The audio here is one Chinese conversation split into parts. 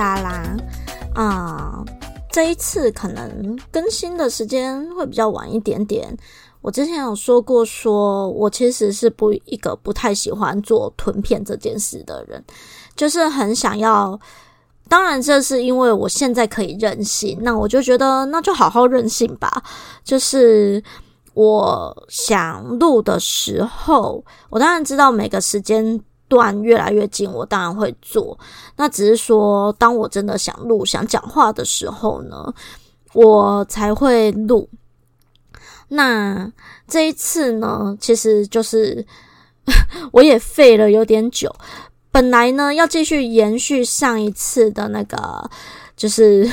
啦啦，啊、这一次可能更新的时间会比较晚一点点。我之前有说过说，说我其实是不一个不太喜欢做囤片这件事的人，就是很想要。当然，这是因为我现在可以任性，那我就觉得那就好好任性吧。就是我想录的时候，我当然知道每个时间段越来越近，我当然会做。那只是说，当我真的想录、想讲话的时候呢，我才会录。那这一次呢，其实就是 我也废了有点久。本来呢，要继续延续上一次的那个，就是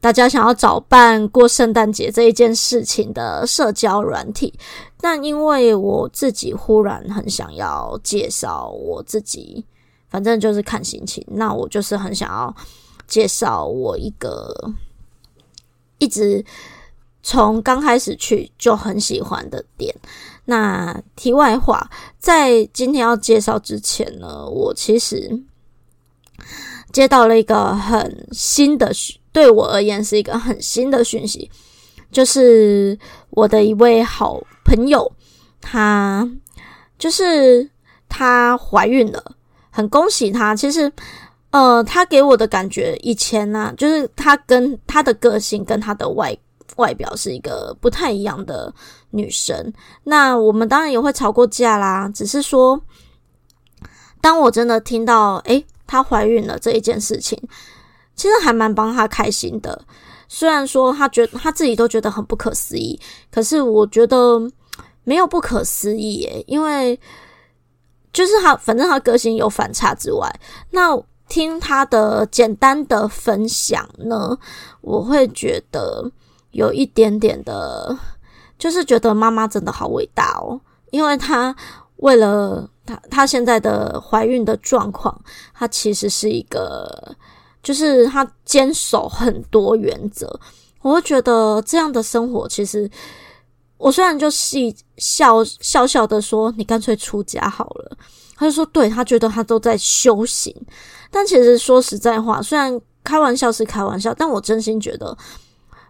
大家想要找伴过圣诞节这一件事情的社交软体。但因为我自己忽然很想要介绍我自己，反正就是看心情。那我就是很想要介绍我一个一直从刚开始去就很喜欢的店。那题外话，在今天要介绍之前呢，我其实接到了一个很新的，对我而言是一个很新的讯息，就是我的一位好。朋友，她就是她怀孕了，很恭喜她。其实，呃，她给我的感觉以前呢、就是她跟她的个性跟她的外外表是一个不太一样的女生。那我们当然也会吵过架啦，只是说，当我真的听到诶，她怀孕了这一件事情，其实还蛮帮他开心的。虽然说他觉得她自己都觉得很不可思议，可是我觉得。没有不可思议耶，因为就是他，反正他个性有反差之外，那听他的简单的分享呢，我会觉得有一点点的，就是觉得妈妈真的好伟大哦，因为她为了她她现在的怀孕的状况，她其实是一个，就是他坚守很多原则，我会觉得这样的生活其实。我虽然就细笑笑笑的说：“你干脆出家好了。”他就说：“对，他觉得他都在修行。”但其实说实在话，虽然开玩笑是开玩笑，但我真心觉得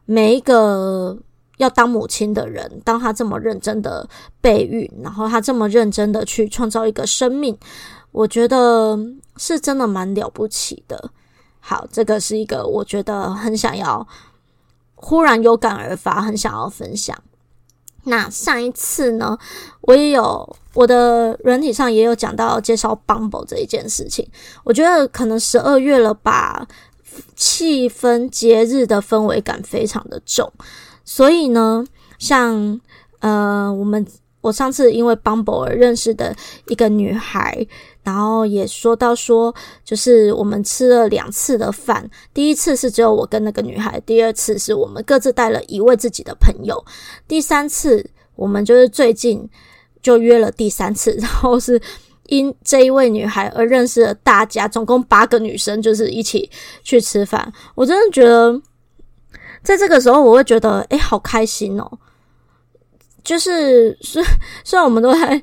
每一个要当母亲的人，当他这么认真的备孕，然后他这么认真的去创造一个生命，我觉得是真的蛮了不起的。好，这个是一个我觉得很想要，忽然有感而发，很想要分享。那上一次呢，我也有我的软体上也有讲到介绍 Bumble 这一件事情。我觉得可能十二月了吧，气氛节日的氛围感非常的重，所以呢，像呃我们。我上次因为 Bumble 而认识的一个女孩，然后也说到说，就是我们吃了两次的饭，第一次是只有我跟那个女孩，第二次是我们各自带了一位自己的朋友，第三次我们就是最近就约了第三次，然后是因这一位女孩而认识了大家，总共八个女生，就是一起去吃饭。我真的觉得，在这个时候我会觉得，诶，好开心哦。就是虽虽然我们都在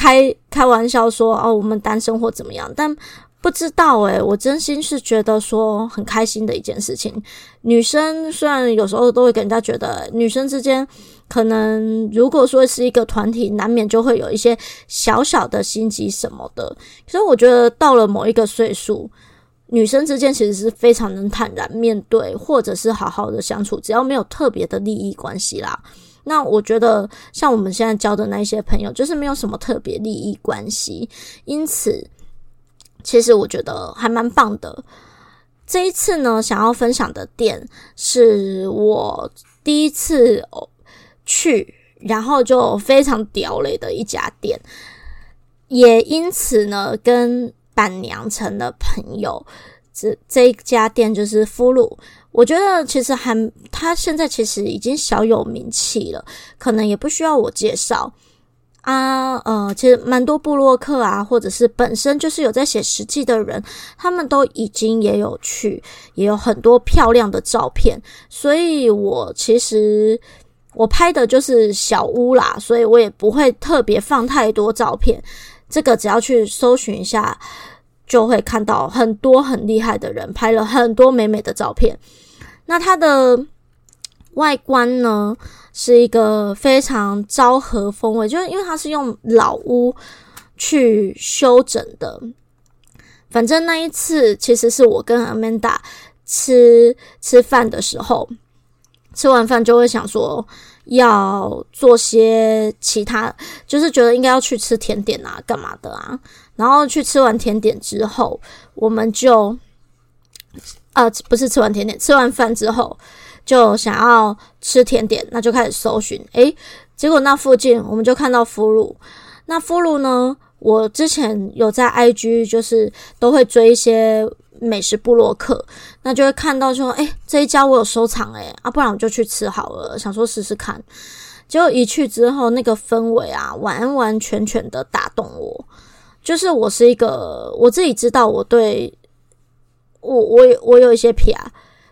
开开玩笑说哦，我们单身或怎么样，但不知道诶，我真心是觉得说很开心的一件事情。女生虽然有时候都会给人家觉得女生之间可能如果说是一个团体，难免就会有一些小小的心机什么的。可是我觉得到了某一个岁数，女生之间其实是非常能坦然面对，或者是好好的相处，只要没有特别的利益关系啦。那我觉得，像我们现在交的那些朋友，就是没有什么特别利益关系，因此，其实我觉得还蛮棒的。这一次呢，想要分享的店是我第一次去，然后就非常屌雷的一家店，也因此呢，跟板娘成了朋友。这这一家店就是俘虏，我觉得其实还，他现在其实已经小有名气了，可能也不需要我介绍啊。呃，其实蛮多部落客啊，或者是本身就是有在写实记的人，他们都已经也有去，也有很多漂亮的照片，所以我其实。我拍的就是小屋啦，所以我也不会特别放太多照片。这个只要去搜寻一下，就会看到很多很厉害的人拍了很多美美的照片。那它的外观呢，是一个非常昭和风味，就是因为它是用老屋去修整的。反正那一次其实是我跟 Amanda 吃吃饭的时候。吃完饭就会想说要做些其他，就是觉得应该要去吃甜点啊，干嘛的啊？然后去吃完甜点之后，我们就，呃，不是吃完甜点，吃完饭之后就想要吃甜点，那就开始搜寻。诶，结果那附近我们就看到俘虏，那俘虏呢，我之前有在 IG，就是都会追一些。美食部落客，那就会看到说，哎、欸，这一家我有收藏、欸，诶啊，不然我就去吃好了，想说试试看。结果一去之后，那个氛围啊，完完全全的打动我。就是我是一个，我自己知道，我对我我我有一些撇，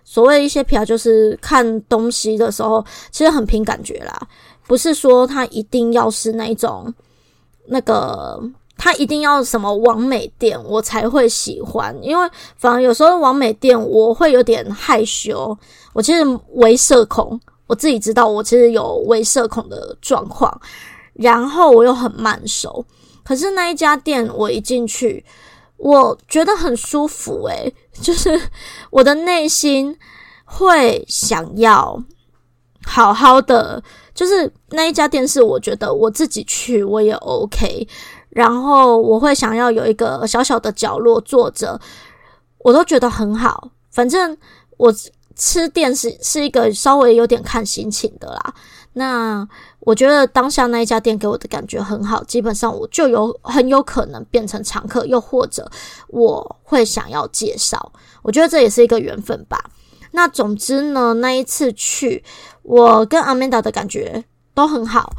所谓一些撇，就是看东西的时候，其实很凭感觉啦，不是说它一定要是那种那个。他一定要什么完美店我才会喜欢，因为反而有时候完美店我会有点害羞。我其实微社恐，我自己知道我其实有微社恐的状况，然后我又很慢熟。可是那一家店我一进去，我觉得很舒服诶，就是我的内心会想要好好的，就是那一家店是我觉得我自己去我也 OK。然后我会想要有一个小小的角落坐着，我都觉得很好。反正我吃店是是一个稍微有点看心情的啦。那我觉得当下那一家店给我的感觉很好，基本上我就有很有可能变成常客，又或者我会想要介绍。我觉得这也是一个缘分吧。那总之呢，那一次去，我跟 Amanda 的感觉都很好。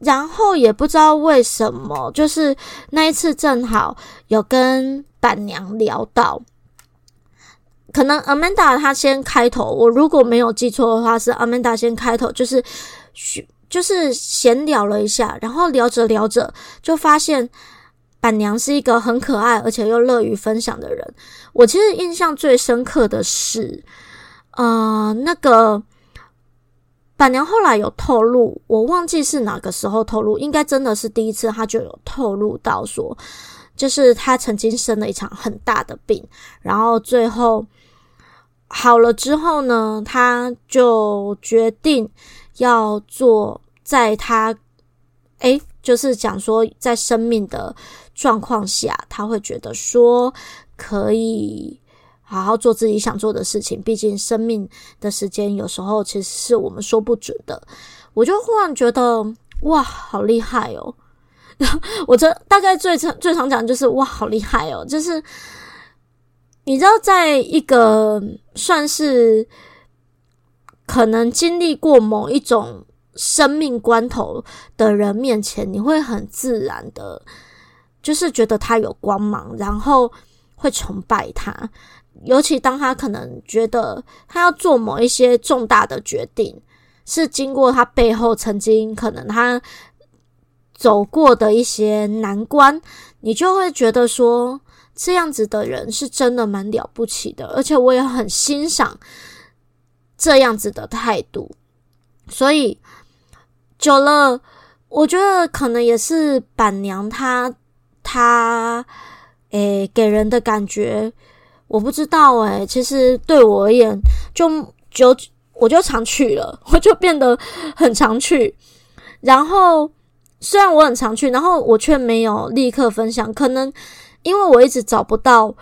然后也不知道为什么，就是那一次正好有跟板娘聊到，可能 Amanda 她先开头，我如果没有记错的话，是 Amanda 先开头，就是就是闲聊了一下，然后聊着聊着就发现板娘是一个很可爱而且又乐于分享的人。我其实印象最深刻的是，呃，那个。板娘后来有透露，我忘记是哪个时候透露，应该真的是第一次，她就有透露到说，就是她曾经生了一场很大的病，然后最后好了之后呢，她就决定要做，在他诶，就是讲说在生命的状况下，他会觉得说可以。好好做自己想做的事情，毕竟生命的时间有时候其实是我们说不准的。我就忽然觉得，哇，好厉害哦！我这大概最常最常讲的就是，哇，好厉害哦！就是你知道，在一个算是可能经历过某一种生命关头的人面前，你会很自然的，就是觉得他有光芒，然后会崇拜他。尤其当他可能觉得他要做某一些重大的决定，是经过他背后曾经可能他走过的一些难关，你就会觉得说，这样子的人是真的蛮了不起的，而且我也很欣赏这样子的态度。所以久了，我觉得可能也是板娘她她诶给人的感觉。我不知道诶，其实对我而言，就就我就常去了，我就变得很常去。然后虽然我很常去，然后我却没有立刻分享，可能因为我一直找不到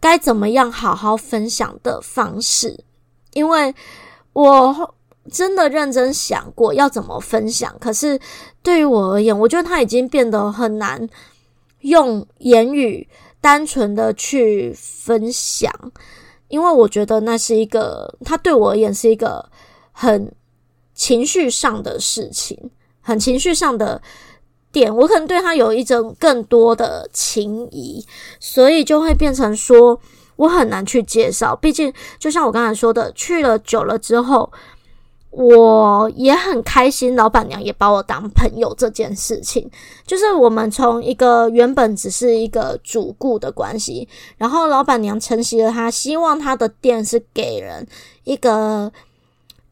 该怎么样好好分享的方式。因为我真的认真想过要怎么分享，可是对于我而言，我觉得它已经变得很难用言语单纯的去分享，因为我觉得那是一个，它对我而言是一个很情绪上的事情，很情绪上的点，我可能对他有一种更多的情谊，所以就会变成说我很难去介绍。毕竟，就像我刚才说的，去了久了之后。我也很开心，老板娘也把我当朋友这件事情，就是我们从一个原本只是一个主顾的关系，然后老板娘承袭了她，希望她的店是给人一个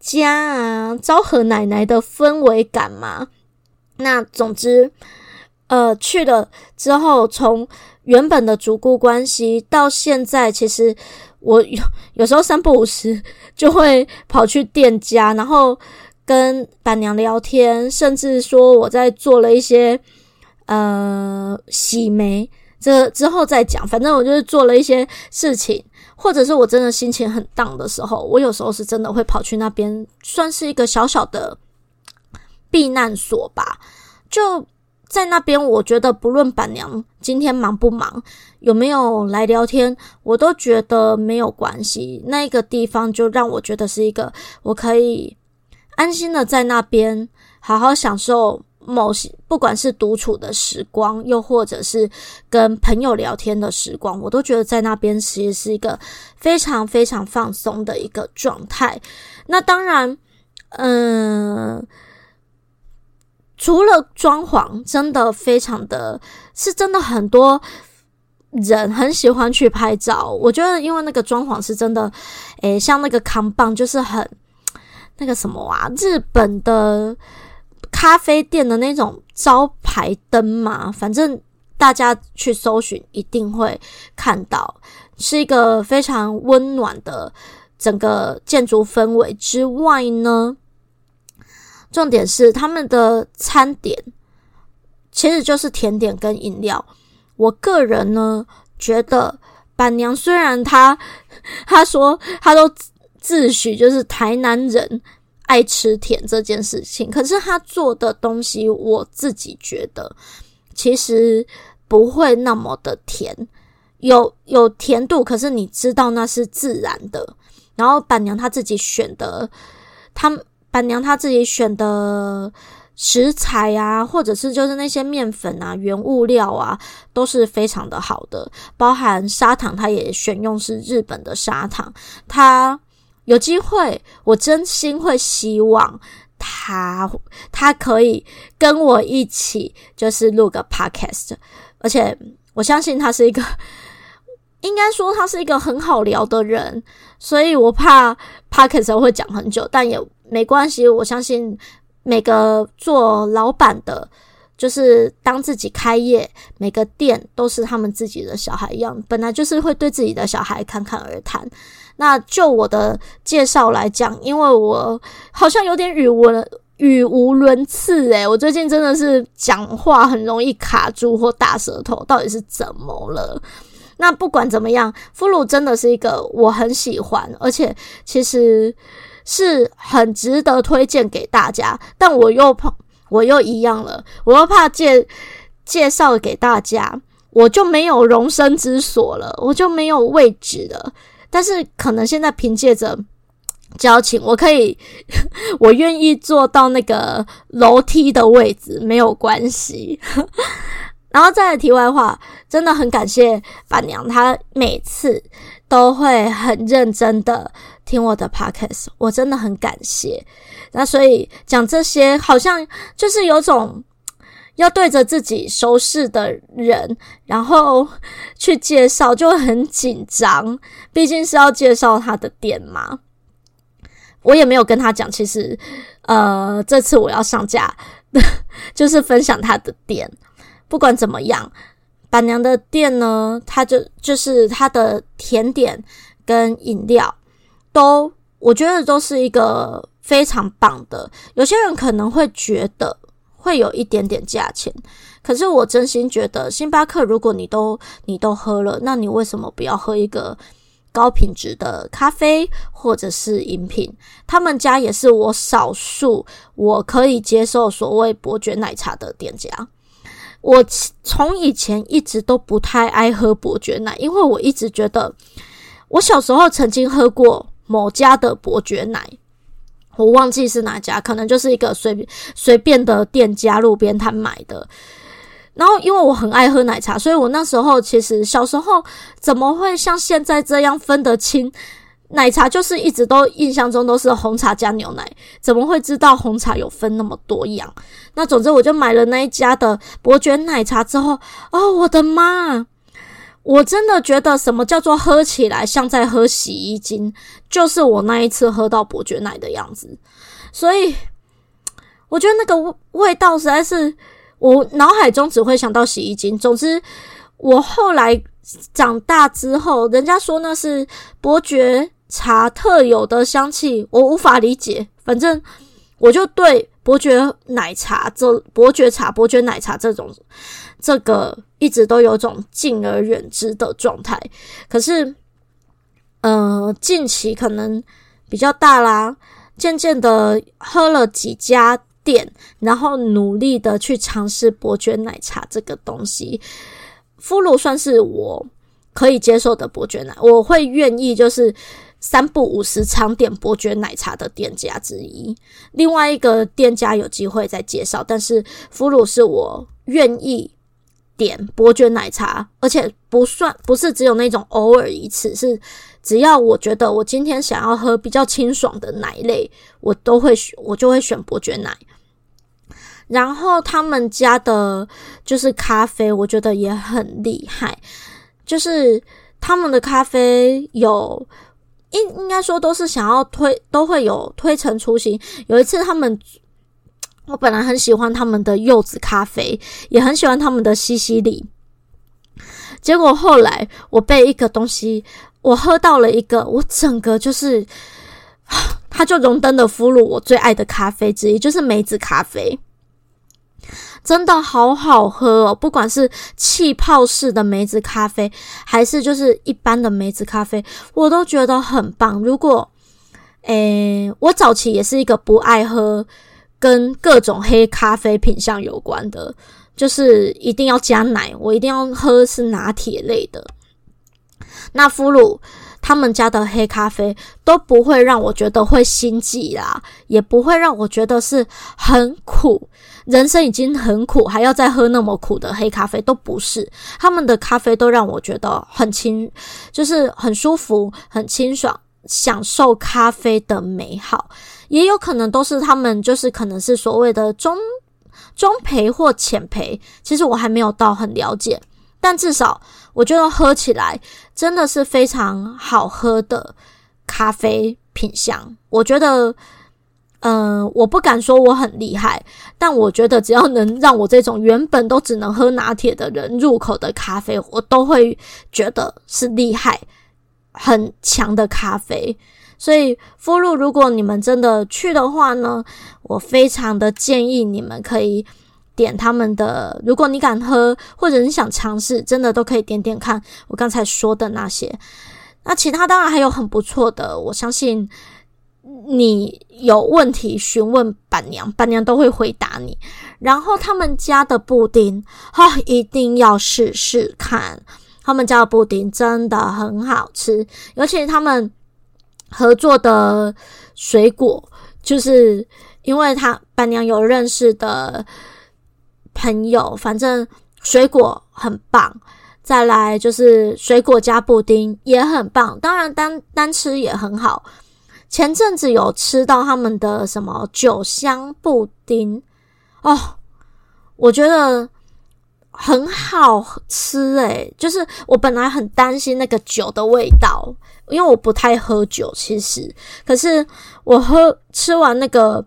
家啊，昭和奶奶的氛围感嘛。那总之，呃，去了之后，从原本的主顾关系到现在，其实。我有 有时候三不五时就会跑去店家，然后跟板娘聊天，甚至说我在做了一些呃洗眉，这之后再讲。反正我就是做了一些事情，或者是我真的心情很 down 的时候，我有时候是真的会跑去那边，算是一个小小的避难所吧，就。在那边，我觉得不论板娘今天忙不忙，有没有来聊天，我都觉得没有关系。那个地方就让我觉得是一个我可以安心的在那边好好享受某些，不管是独处的时光，又或者是跟朋友聊天的时光，我都觉得在那边其实是一个非常非常放松的一个状态。那当然，嗯。除了装潢，真的非常的，是真的很多人很喜欢去拍照。我觉得，因为那个装潢是真的，诶，像那个扛棒，就是很那个什么啊，日本的咖啡店的那种招牌灯嘛。反正大家去搜寻一定会看到，是一个非常温暖的整个建筑氛围之外呢。重点是他们的餐点其实就是甜点跟饮料。我个人呢觉得板娘虽然她 她说她都自诩就是台南人爱吃甜这件事情，可是她做的东西我自己觉得其实不会那么的甜，有有甜度，可是你知道那是自然的。然后板娘她自己选的，她。板娘她自己选的食材啊，或者是就是那些面粉啊、原物料啊，都是非常的好的。包含砂糖，她也选用是日本的砂糖。她有机会，我真心会希望她她可以跟我一起，就是录个 podcast。而且我相信她是一个，应该说她是一个很好聊的人，所以我怕 podcast 会讲很久，但也。没关系，我相信每个做老板的，就是当自己开业，每个店都是他们自己的小孩一样，本来就是会对自己的小孩侃侃而谈。那就我的介绍来讲，因为我好像有点语文 语无伦次诶，我最近真的是讲话很容易卡住或大舌头，到底是怎么了？那不管怎么样，俘虏真的是一个我很喜欢，而且其实。是很值得推荐给大家，但我又怕，我又一样了，我又怕介介绍给大家，我就没有容身之所了，我就没有位置了。但是可能现在凭借着交情，我可以，我愿意坐到那个楼梯的位置，没有关系。然后再来题外话，真的很感谢板娘，她每次都会很认真的听我的 podcast，我真的很感谢。那所以讲这些，好像就是有种要对着自己熟识的人，然后去介绍，就很紧张，毕竟是要介绍他的店嘛。我也没有跟他讲，其实呃，这次我要上架，就是分享他的店。不管怎么样，板娘的店呢，它就就是它的甜点跟饮料都，我觉得都是一个非常棒的。有些人可能会觉得会有一点点价钱，可是我真心觉得，星巴克如果你都你都喝了，那你为什么不要喝一个高品质的咖啡或者是饮品。他们家也是我少数我可以接受所谓伯爵奶茶的店家。我从以前一直都不太爱喝伯爵奶，因为我一直觉得，我小时候曾经喝过某家的伯爵奶，我忘记是哪家，可能就是一个随随便的店家路边摊买的。然后因为我很爱喝奶茶，所以我那时候其实小时候怎么会像现在这样分得清？奶茶就是一直都印象中都是红茶加牛奶，怎么会知道红茶有分那么多样？那总之我就买了那一家的伯爵奶茶之后，哦，我的妈！我真的觉得什么叫做喝起来像在喝洗衣精，就是我那一次喝到伯爵奶的样子。所以我觉得那个味道实在是，我脑海中只会想到洗衣精。总之，我后来长大之后，人家说那是伯爵。茶特有的香气，我无法理解。反正我就对伯爵奶茶这伯爵茶、伯爵奶茶这种这个一直都有种敬而远之的状态。可是，呃，近期可能比较大啦，渐渐的喝了几家店，然后努力的去尝试伯爵奶茶这个东西。敷鲁算是我可以接受的伯爵奶，我会愿意就是。三不五时常点伯爵奶茶的店家之一，另外一个店家有机会再介绍。但是敷鲁是我愿意点伯爵奶茶，而且不算不是只有那种偶尔一次，是只要我觉得我今天想要喝比较清爽的奶类，我都会选，我就会选伯爵奶。然后他们家的就是咖啡，我觉得也很厉害，就是他们的咖啡有。应应该说都是想要推，都会有推陈出新。有一次他们，我本来很喜欢他们的柚子咖啡，也很喜欢他们的西西里。结果后来我被一个东西，我喝到了一个，我整个就是，它就荣登的俘虏我最爱的咖啡之一，就是梅子咖啡。真的好好喝哦！不管是气泡式的梅子咖啡，还是就是一般的梅子咖啡，我都觉得很棒。如果，诶，我早期也是一个不爱喝跟各种黑咖啡品相有关的，就是一定要加奶，我一定要喝是拿铁类的。那敷鲁他们家的黑咖啡都不会让我觉得会心悸啦，也不会让我觉得是很苦。人生已经很苦，还要再喝那么苦的黑咖啡，都不是。他们的咖啡都让我觉得很清，就是很舒服、很清爽，享受咖啡的美好。也有可能都是他们，就是可能是所谓的中中培或浅培，其实我还没有到很了解。但至少我觉得喝起来真的是非常好喝的咖啡品相。我觉得。嗯、我不敢说我很厉害，但我觉得只要能让我这种原本都只能喝拿铁的人入口的咖啡，我都会觉得是厉害、很强的咖啡。所以，敷鲁，如果你们真的去的话呢，我非常的建议你们可以点他们的。如果你敢喝，或者你想尝试，真的都可以点点看我刚才说的那些。那其他当然还有很不错的，我相信。你有问题询问板娘，板娘都会回答你。然后他们家的布丁，哈、哦，一定要试试看。他们家的布丁真的很好吃，尤其他们合作的水果，就是因为他板娘有认识的朋友，反正水果很棒。再来就是水果加布丁也很棒，当然单单吃也很好。前阵子有吃到他们的什么酒香布丁哦，我觉得很好吃诶，就是我本来很担心那个酒的味道，因为我不太喝酒，其实，可是我喝吃完那个，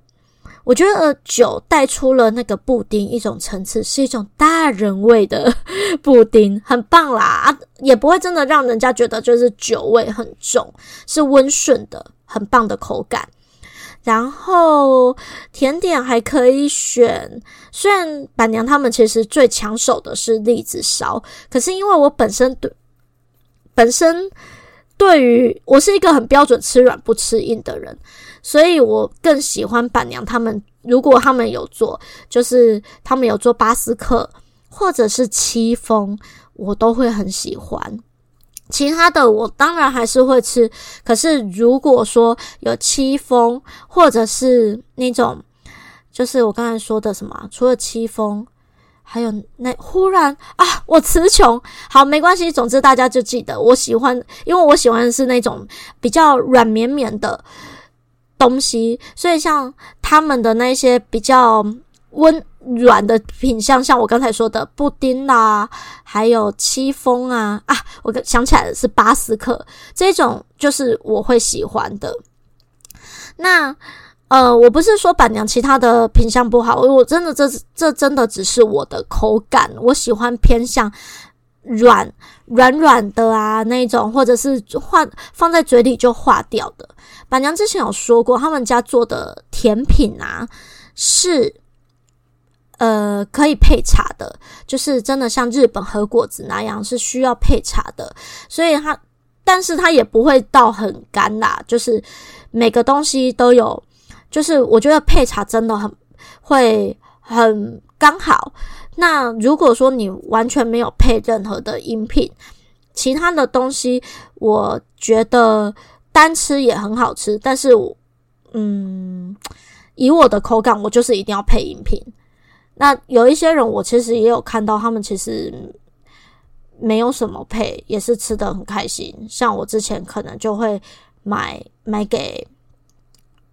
我觉得酒带出了那个布丁一种层次，是一种大人味的 布丁，很棒啦啊，也不会真的让人家觉得就是酒味很重，是温顺的。很棒的口感，然后甜点还可以选。虽然板娘他们其实最抢手的是栗子烧，可是因为我本身对本身对于我是一个很标准吃软不吃硬的人，所以我更喜欢板娘他们。如果他们有做，就是他们有做巴斯克或者是戚风，我都会很喜欢。其他的我当然还是会吃，可是如果说有戚风或者是那种，就是我刚才说的什么，除了戚风，还有那忽然啊，我词穷。好，没关系，总之大家就记得我喜欢，因为我喜欢是那种比较软绵绵的东西，所以像他们的那些比较温软的品相，像我刚才说的布丁啦，还有戚风啊啊，我想起来的是巴斯克这种，就是我会喜欢的。那呃，我不是说板娘其他的品相不好，我真的这这真的只是我的口感，我喜欢偏向软软软的啊那种，或者是化放在嘴里就化掉的。板娘之前有说过，他们家做的甜品啊是。呃，可以配茶的，就是真的像日本和果子那样是需要配茶的，所以它，但是它也不会到很干啦，就是每个东西都有，就是我觉得配茶真的很会很刚好。那如果说你完全没有配任何的饮品，其他的东西，我觉得单吃也很好吃，但是我，嗯，以我的口感，我就是一定要配饮品。那有一些人，我其实也有看到，他们其实没有什么配，也是吃得很开心。像我之前可能就会买买给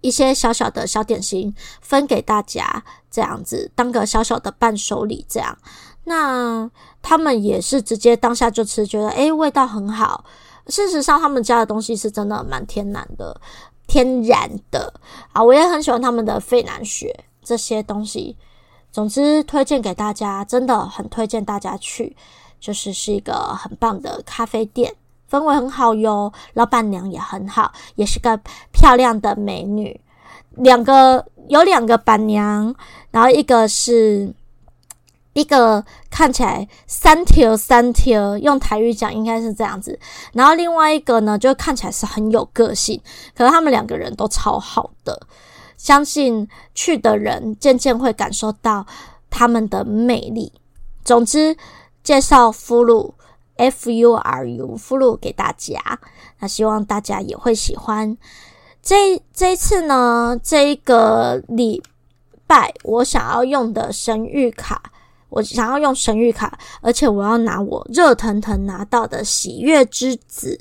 一些小小的小点心，分给大家，这样子当个小小的伴手礼。这样，那他们也是直接当下就吃，觉得诶，味道很好。事实上，他们家的东西是真的蛮天然的，天然的啊。我也很喜欢他们的费南雪这些东西。总之，推荐给大家，真的很推荐大家去，就是是一个很棒的咖啡店，氛围很好哟，老板娘也很好，也是个漂亮的美女。两个有两个板娘，然后一个是一个看起来三条三条，用台语讲应该是这样子，然后另外一个呢，就看起来是很有个性，可是他们两个人都超好的。相信去的人渐渐会感受到他们的魅力。总之，介绍 Furu F U R U Furu 给大家，那希望大家也会喜欢。这这一次呢，这一个礼拜我想要用的神谕卡，我想要用神谕卡，而且我要拿我热腾腾拿到的喜悦之子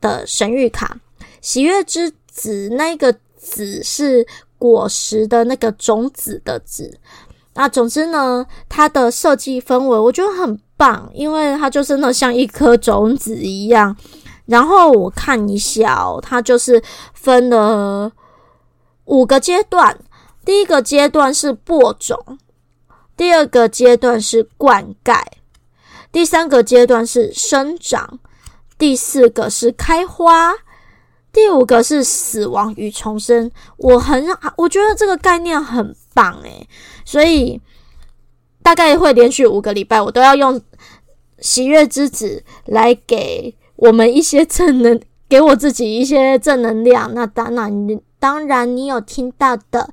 的神谕卡。喜悦之子那个。子是果实的那个种子的子，那总之呢，它的设计氛围我觉得很棒，因为它就是那像一颗种子一样。然后我看一下哦，它就是分了五个阶段，第一个阶段是播种，第二个阶段是灌溉，第三个阶段是生长，第四个是开花。第五个是死亡与重生，我很我觉得这个概念很棒诶，所以大概会连续五个礼拜，我都要用喜悦之子来给我们一些正能，给我自己一些正能量。那当然，当然你有听到的，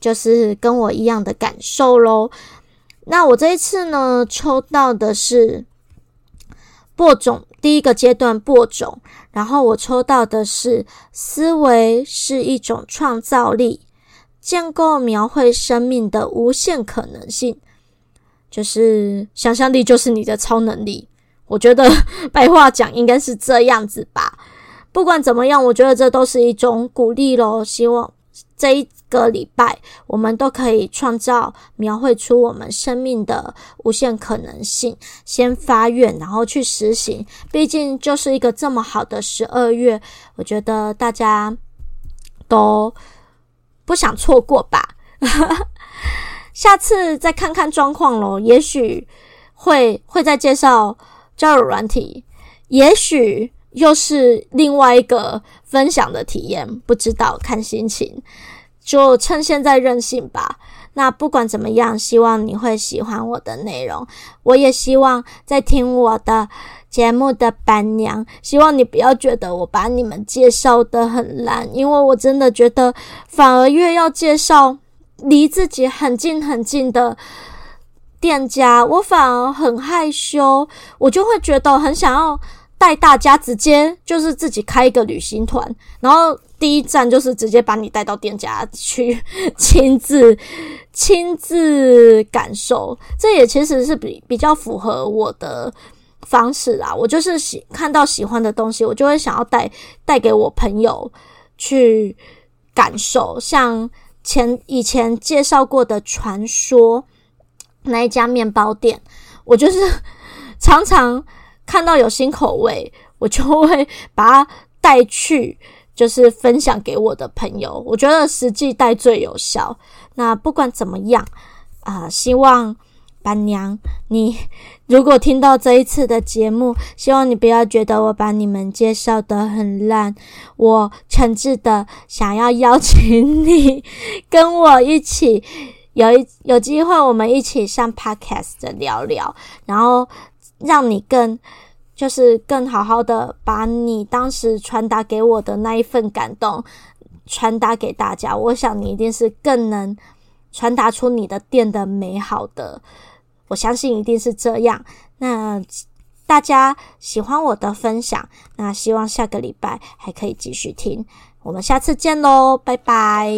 就是跟我一样的感受喽。那我这一次呢，抽到的是播种。第一个阶段播种，然后我抽到的是思维是一种创造力，建构描绘生命的无限可能性，就是想象力就是你的超能力。我觉得 白话讲应该是这样子吧。不管怎么样，我觉得这都是一种鼓励咯，希望。这一个礼拜，我们都可以创造、描绘出我们生命的无限可能性。先发愿，然后去实行。毕竟就是一个这么好的十二月，我觉得大家都不想错过吧。下次再看看状况咯，也许会会再介绍交友软体，也许。又是另外一个分享的体验，不知道看心情，就趁现在任性吧。那不管怎么样，希望你会喜欢我的内容。我也希望在听我的节目的伴娘，希望你不要觉得我把你们介绍得很烂，因为我真的觉得反而越要介绍离自己很近很近的店家，我反而很害羞，我就会觉得很想要带大家直接就是自己开一个旅行团，然后第一站就是直接把你带到店家去 亲自亲自感受，这也其实是比比较符合我的。方式啊，我就是喜看到喜欢的东西，我就会想要带带给我朋友去感受。像前以前介绍过的传说那一家面包店，我就是 常常看到有新口味，我就会把它带去，就是分享给我的朋友。我觉得实际带最有效。那不管怎么样啊，希望。伴娘，你 如果听到这一次的节目，希望你不要觉得我把你们介绍得很烂。我诚挚的想要邀请你 跟我一起有一有机会，我们一起上 Podcast 的聊聊，然后让你更就是更好好的把你当时传达给我的那一份感动传达给大家。我想你一定是更能传达出你的店的美好的。我相信一定是这样。那大家喜欢我的分享，那希望下个礼拜还可以继续听。我们下次见喽，拜拜。